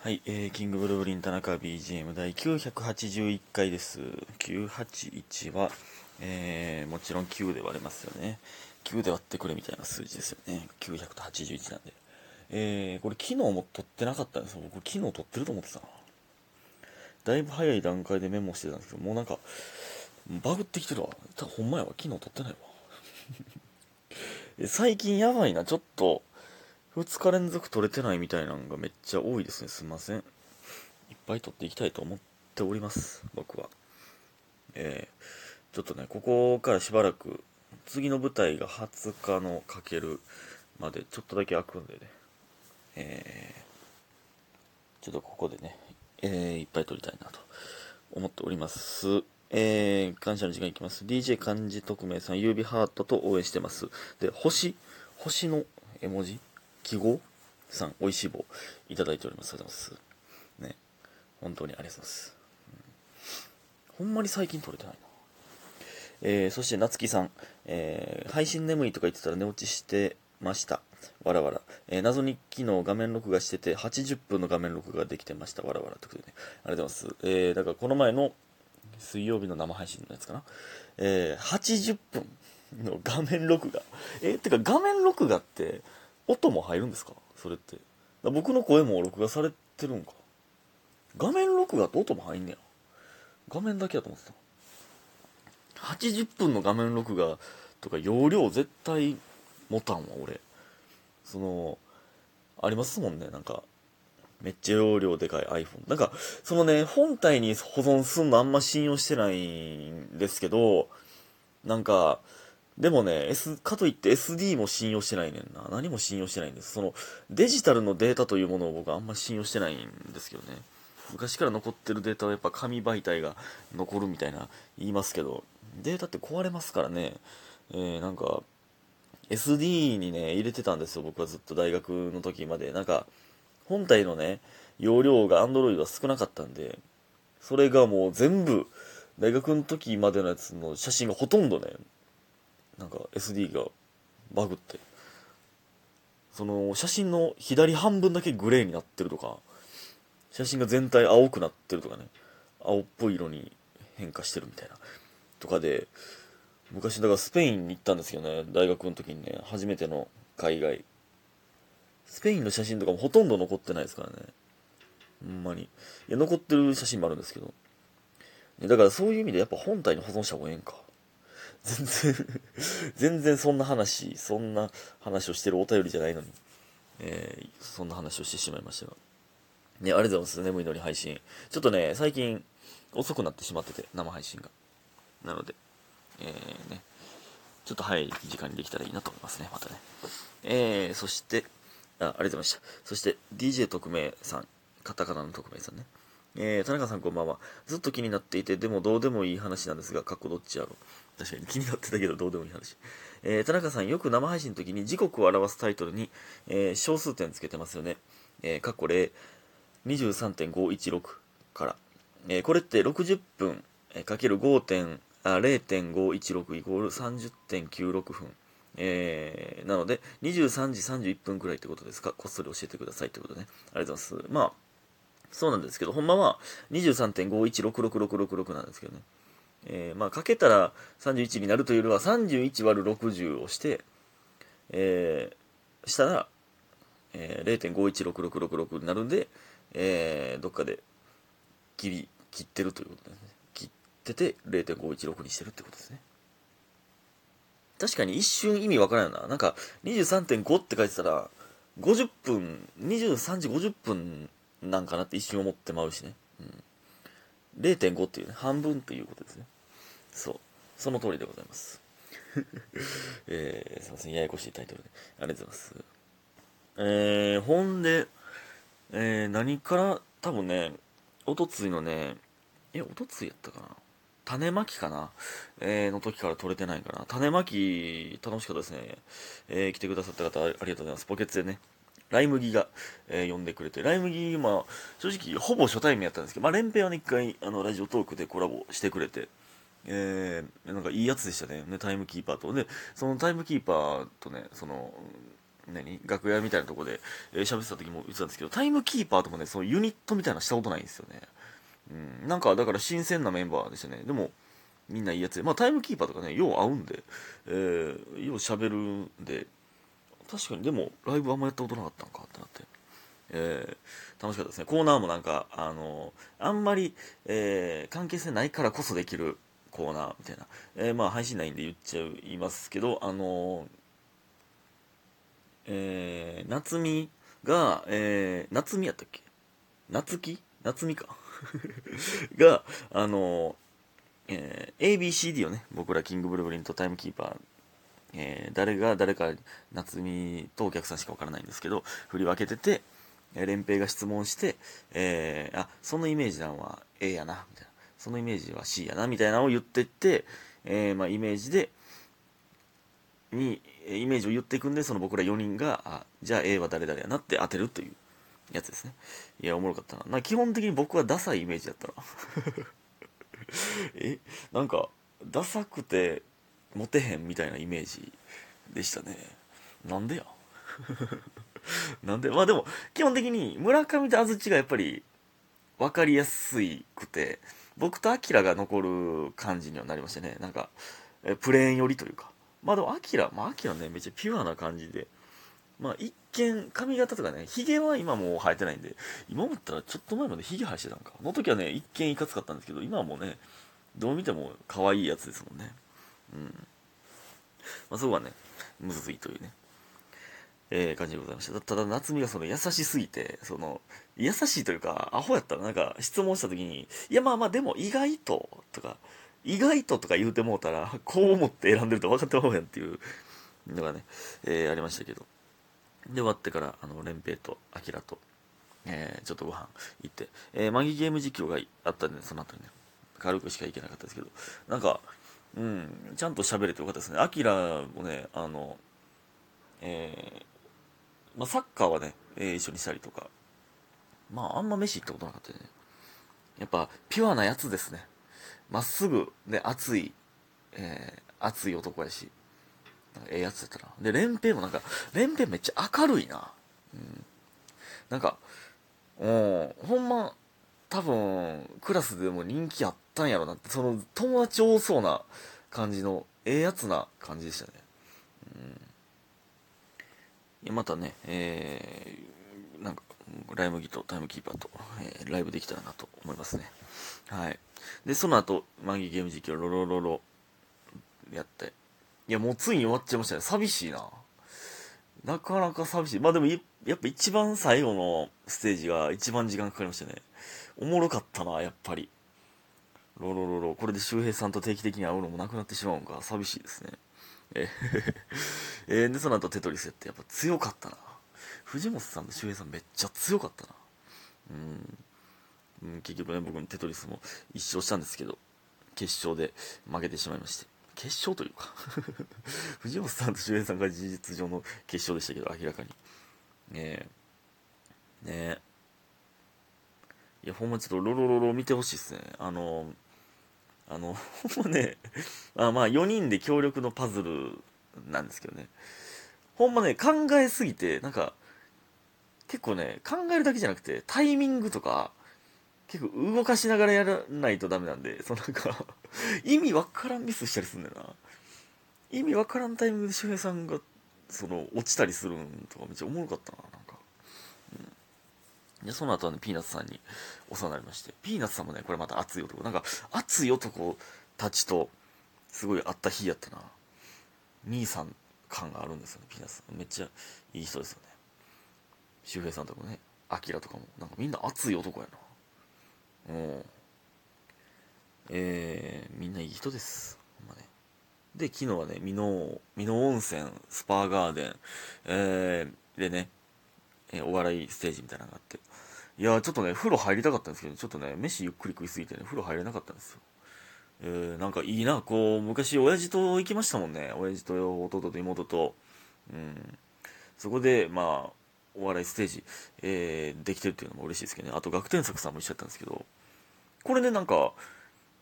はい、えー、キングブルーリン田中 BGM 第981回です。981は、えー、もちろん9で割れますよね。9で割ってくれみたいな数字ですよね。900と81なんで。えー、これ昨日も撮ってなかったんですよ。僕昨日撮ってると思ってたな。だいぶ早い段階でメモしてたんですけど、もうなんか、バグってきてるわ。たほんまやわ。昨日撮ってないわ。最近やばいな。ちょっと、2日連続取れてないみたいなのがめっちゃ多いですね。すいません。いっぱい取っていきたいと思っております。僕は。えー、ちょっとね、ここからしばらく、次の舞台が20日のかけるまでちょっとだけ開くんでね。えー、ちょっとここでね、えー、いっぱい撮りたいなと思っております。えー、感謝の時間いきます。DJ 漢字匿名さん、指ハートと応援してます。で、星、星の絵文字記号さん、美味しい棒いただいております。ありがとうございます。ね。本当にありがとうございます。うんほんまに最近撮れてないな。えー、そして、夏木さん、えー、配信眠いとか言ってたら寝落ちしてました。わらわら。えー、謎に昨日画面録画してて、80分の画面録画できてました。わらわら。ということでね。ありがとうございます。えー、だからこの前の水曜日の生配信のやつかな。えー、80分の画面録画。えー、てか画面録画って、音も入るんですか？それって。僕の声も録画されてるんか？画面録画って音も入んねや。画面だけやと思ってた。80分の画面録画とか容量絶対持たんわ、俺。その、ありますもんね、なんか。めっちゃ容量でかい iPhone。なんか、そのね、本体に保存すんのあんま信用してないんですけど、なんか、でもね、S、かといって SD も信用してないねんな。何も信用してないんです。その、デジタルのデータというものを僕はあんまり信用してないんですけどね。昔から残ってるデータはやっぱ紙媒体が残るみたいな言いますけど、データって壊れますからね。えー、なんか、SD にね、入れてたんですよ。僕はずっと大学の時まで。なんか、本体のね、容量が Android は少なかったんで、それがもう全部、大学の時までのやつの写真がほとんどね、なんか SD がバグって、その写真の左半分だけグレーになってるとか、写真が全体青くなってるとかね、青っぽい色に変化してるみたいな、とかで、昔だからスペインに行ったんですけどね、大学の時にね、初めての海外。スペインの写真とかもほとんど残ってないですからね。ほんまに。いや、残ってる写真もあるんですけど。だからそういう意味でやっぱ本体に保存した方がええんか。全然 全然そんな話、そんな話をしてるお便りじゃないのに、えー、そんな話をしてしまいましたが。ね、ありがとうございます。眠いのに配信。ちょっとね、最近遅くなってしまってて、生配信が。なので、えー、ね、ちょっと早い時間にできたらいいなと思いますね、またね。えー、そして、あ、ありがとうございました。そして、DJ 特命さん、カタカナの特命さんね。えー、田中さんこんばんは。ずっと気になっていて、でもどうでもいい話なんですが、かっこどっちやろ確かに気になってたけど、どうでもいい話。えー、田中さんよく生配信の時に時刻を表すタイトルに、えー、小数点つけてますよね。えー、かっこ0、23.516から。えー、これって60分、えかける5。.0.5。16=30.96 分。えー、なので、23時31分くらいってことですか？こっそり教えてくださいってことね。ありがとうございます。まあ、そうなんですけど、ほんまは23.5166666なんですけどね。えー、まあ、かけたら31になるというよりは、31割る60をして、えー、したら、えー、0.516666になるんで、えー、どっかで切り、切ってるということですね。切ってて0.516にしてるってことですね。確かに一瞬意味わからんよな。なんか、23.5って書いてたら、50分、23時50分なんかなって一瞬思ってまうしね。0.5っていうね、半分っていうことですね。そう。その通りでございます。えー、すいません、ややこしいタイトルで。ありがとうございます。えー、ほんで、えー、何から、多分ね、おとついのね、え、おとついやったかな？種まきかな、えー、の時から取れてないかな。種まき、楽しかったですね。えー、来てくださった方ありがとうございます。ポケツでね、ライ麦が、えー、呼んでくれて、ライ麦、まあ、正直、ほぼ初対面やったんですけど、まあ、連平はね、一回、あの、ラジオトークでコラボしてくれて、えー、なんかいいやつでしたね。ね、タイムキーパーと。で、そのタイムキーパーとね、その、何楽屋みたいなとこで喋、えー、ってた時も言ってたんですけどタイムキーパーとかねそのユニットみたいなのしたことないんですよねうんなんかだから新鮮なメンバーでしたねでもみんないいやつでまあタイムキーパーとかねよう合うんで、えー、よう喋るんで確かにでもライブあんまやったことなかったんかってなってえー、楽しかったですね。コーナーもなんか、あのあんまり、えー、関係性ないからこそできるコーナーみたいな。えー、まあ、配信ないんで言っちゃいますけど、あのえー、夏美が、えー、夏美やったっけ？夏希？夏美か が、あのえー、ABCD をね、僕らキングブルブリンとタイムキーパー、えー、誰が誰か夏美とお客さんしかわからないんですけど、振り分けてて、連平が質問して、えー、あ、そのイメージなんは A やな、みたいな。そのイメージは C やな、みたいなのを言ってって、えー、まあ、イメージで、に、イメージを言っていくんで、その僕ら4人が、あ、じゃあ A は誰々やなって当てるというやつですね。いや、おもろかったな。な基本的に僕はダサいイメージやったな。え、なんか、ダサくて、モテへんみたいなイメージでしたね。なんでや？なんで？まあでも、基本的に村上と安土がやっぱり分かりやすくて、僕とアキラが残る感じにはなりましたね。なんか、えプレーン寄りというか。まあでもアキラ、まあアキラね、めっちゃピュアな感じで。まあ一見、髪型とかね、ヒゲは今もう生えてないんで、今思ったらちょっと前までヒゲ生えしてたんか。の時はね、一見いかつかったんですけど、今はもうね、どう見ても可愛いやつですもんね。うん。まあそこはね、むずいというね。えー、感じでございました。ただ、夏美がその優しすぎて、その、優しいというか、アホやったらなんか質問した時に、いやまあまあでも意外と、とか、意外ととか言うてもうたら、こう思って選んでると分かってまうやんっていうのがね、えー、ありましたけど。で、終わってから、あの、連平と、アキラと、えー、ちょっとご飯行って、えー、マギゲーム実況があったんで、その後にね、軽くしか行けなかったですけど、なんか、うん、ちゃんと喋れてよかったですね。アキラもね、あの、えー、まあ、サッカーはね、えー、一緒にしたりとか、まあ、あんま飯行ったことなかったよね。やっぱ、ピュアなやつですね。まっすぐ、ね、熱い、えー、熱い男やし、ええやつやったな。で、連平もなんか、連平めっちゃ明るいな。うん。なんか、うん、ほんま、多分、クラスでも人気あったんやろなって、その、友達多そうな感じの、ええやつな感じでしたね。うんまたね、えー、なんか、ライ麦とタイムキーパーと、えー、ライブできたらなと思いますね。はい。で、その後、マギゲーム実況、ロロロロ、やって。いや、もうついに終わっちゃいましたね。寂しいな。なかなか寂しい。まあでも、やっぱ一番最後のステージが一番時間かかりましたね。おもろかったな、やっぱり。ロロロロ。これで周平さんと定期的に会うのもなくなってしまうんか。寂しいですね。え えー、で、その後テトリスやってやっぱ強かったな。藤本さんと周平さんめっちゃ強かったな。うん。うん、結局ね、僕のテトリスも一勝したんですけど、決勝で負けてしまいまして。決勝というか 藤本さんと周平さんが事実上の決勝でしたけど、明らかに。ねえ。ねえ。いや、ほんまちょっとロロロロ見てほしいっすね。あの、あの、ほんまね、あまあ4人で協力のパズルなんですけどね。ほんまね、考えすぎて、なんか、結構ね、考えるだけじゃなくて、タイミングとか、結構動かしながらやらないとダメなんで、そのなんか意味わからんミスしたりすんだよな。意味わからんタイミングで周平さんが、その、落ちたりするんとかめっちゃおもろかったな、なんか。うん。で、その後はね、ピーナッツさんにお世話になりまして、ピーナッツさんもね、これまた熱い男。なんか、熱い男たちと、すごい会った日やったな。兄さん感があるんですよね、ピーナッツさん。めっちゃいい人ですよね。周平さんとかもね、アキラとかも、なんかみんな熱い男やな。うん。えー、みんないい人です。ほんまね。で、昨日はね、美濃、美濃温泉、スパーガーデン、えー、でね、えー、お笑いステージみたいなのがあって。いやちょっとね、風呂入りたかったんですけど、ちょっとね、飯ゆっくり食いすぎてね、風呂入れなかったんですよ。えー、なんかいいな、こう、昔親父と行きましたもんね。親父と弟と妹と。うん。そこで、まあ、お笑いステージ、えー、できてるっていうのも嬉しいですけどね。あと、学天作さんも一緒だったんですけど、これね、なんか、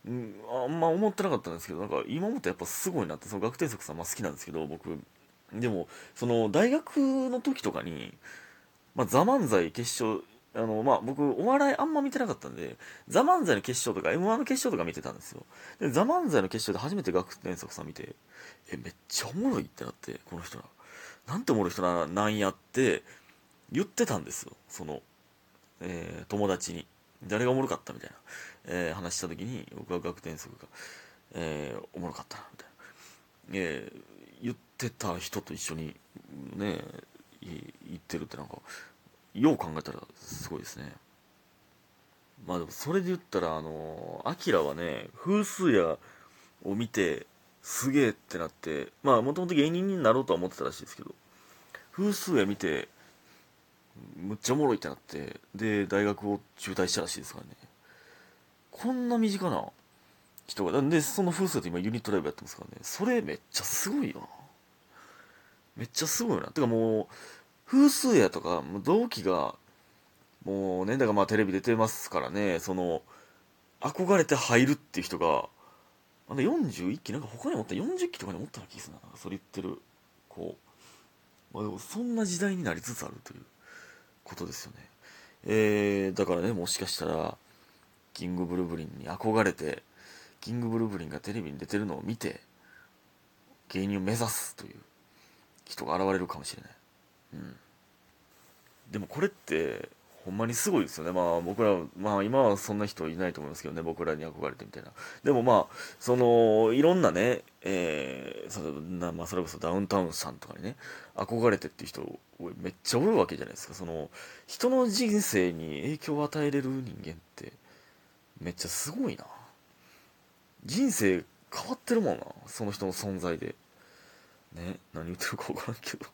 うん、あんま思ってなかったんですけど、なんか今思ってやっぱすごいなって、その学天作さんまあ好きなんですけど、僕、でもその大学の時とかに「まあ、ザ漫才決勝あのまあ僕お笑いあんま見てなかったんで「ザ漫才の決勝とか m 1の決勝とか見てたんですよ。で「ザ漫才の決勝で初めて学天則さん見てえめっちゃおもろいってなってこの人ら。なんておもろい人ななんやって言ってたんですよ。その、えー、友達に。誰がおもろかったみたいな、えー、話した時に僕は学天則が、えー、おもろかったなみたいな、えー、言ってた人と一緒にね言ってるってなんかよう考えたらすごいですね。まあでもそれで言ったらあのアキラはね風数屋を見てすげえってなってまあもともと芸人になろうとは思ってたらしいですけど風数屋見てむっちゃおもろいってなってで大学を中退したらしいですからね。こんな身近な人がでその風数って今ユニットライブやってますからね。それめっちゃすごいよな。めっちゃすごいよな。てかもう風数やとかもう同期がもうねだからまあテレビ出てますからね。その憧れて入るっていう人があの41期なんか他に持った40期とかに持ったような気がするな。それ言ってるこう、まあ、でもそんな時代になりつつあるという。ことですよね。えー、だからねもしかしたらキングブルブリンに憧れてキングブルブリンがテレビに出てるのを見て芸人を目指すという人が現れるかもしれない、うん、でもこれってほんまにすごいですよね。まあ僕らまあ今はそんな人いないと思いますけどね。僕らに憧れてみたいな。でもまあそのいろんなねえー、そなまあ、それこそダウンタウンさんとかにね憧れてっていう人めっちゃおるわけじゃないですか。その人の人生に影響を与えれる人間ってめっちゃすごいな。人生変わってるもんな。その人の存在で。ね。何言ってるか分からんけど。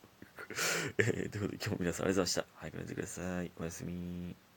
えー、ということで今日も皆さんありがとうございました。早く寝てください。おやすみ。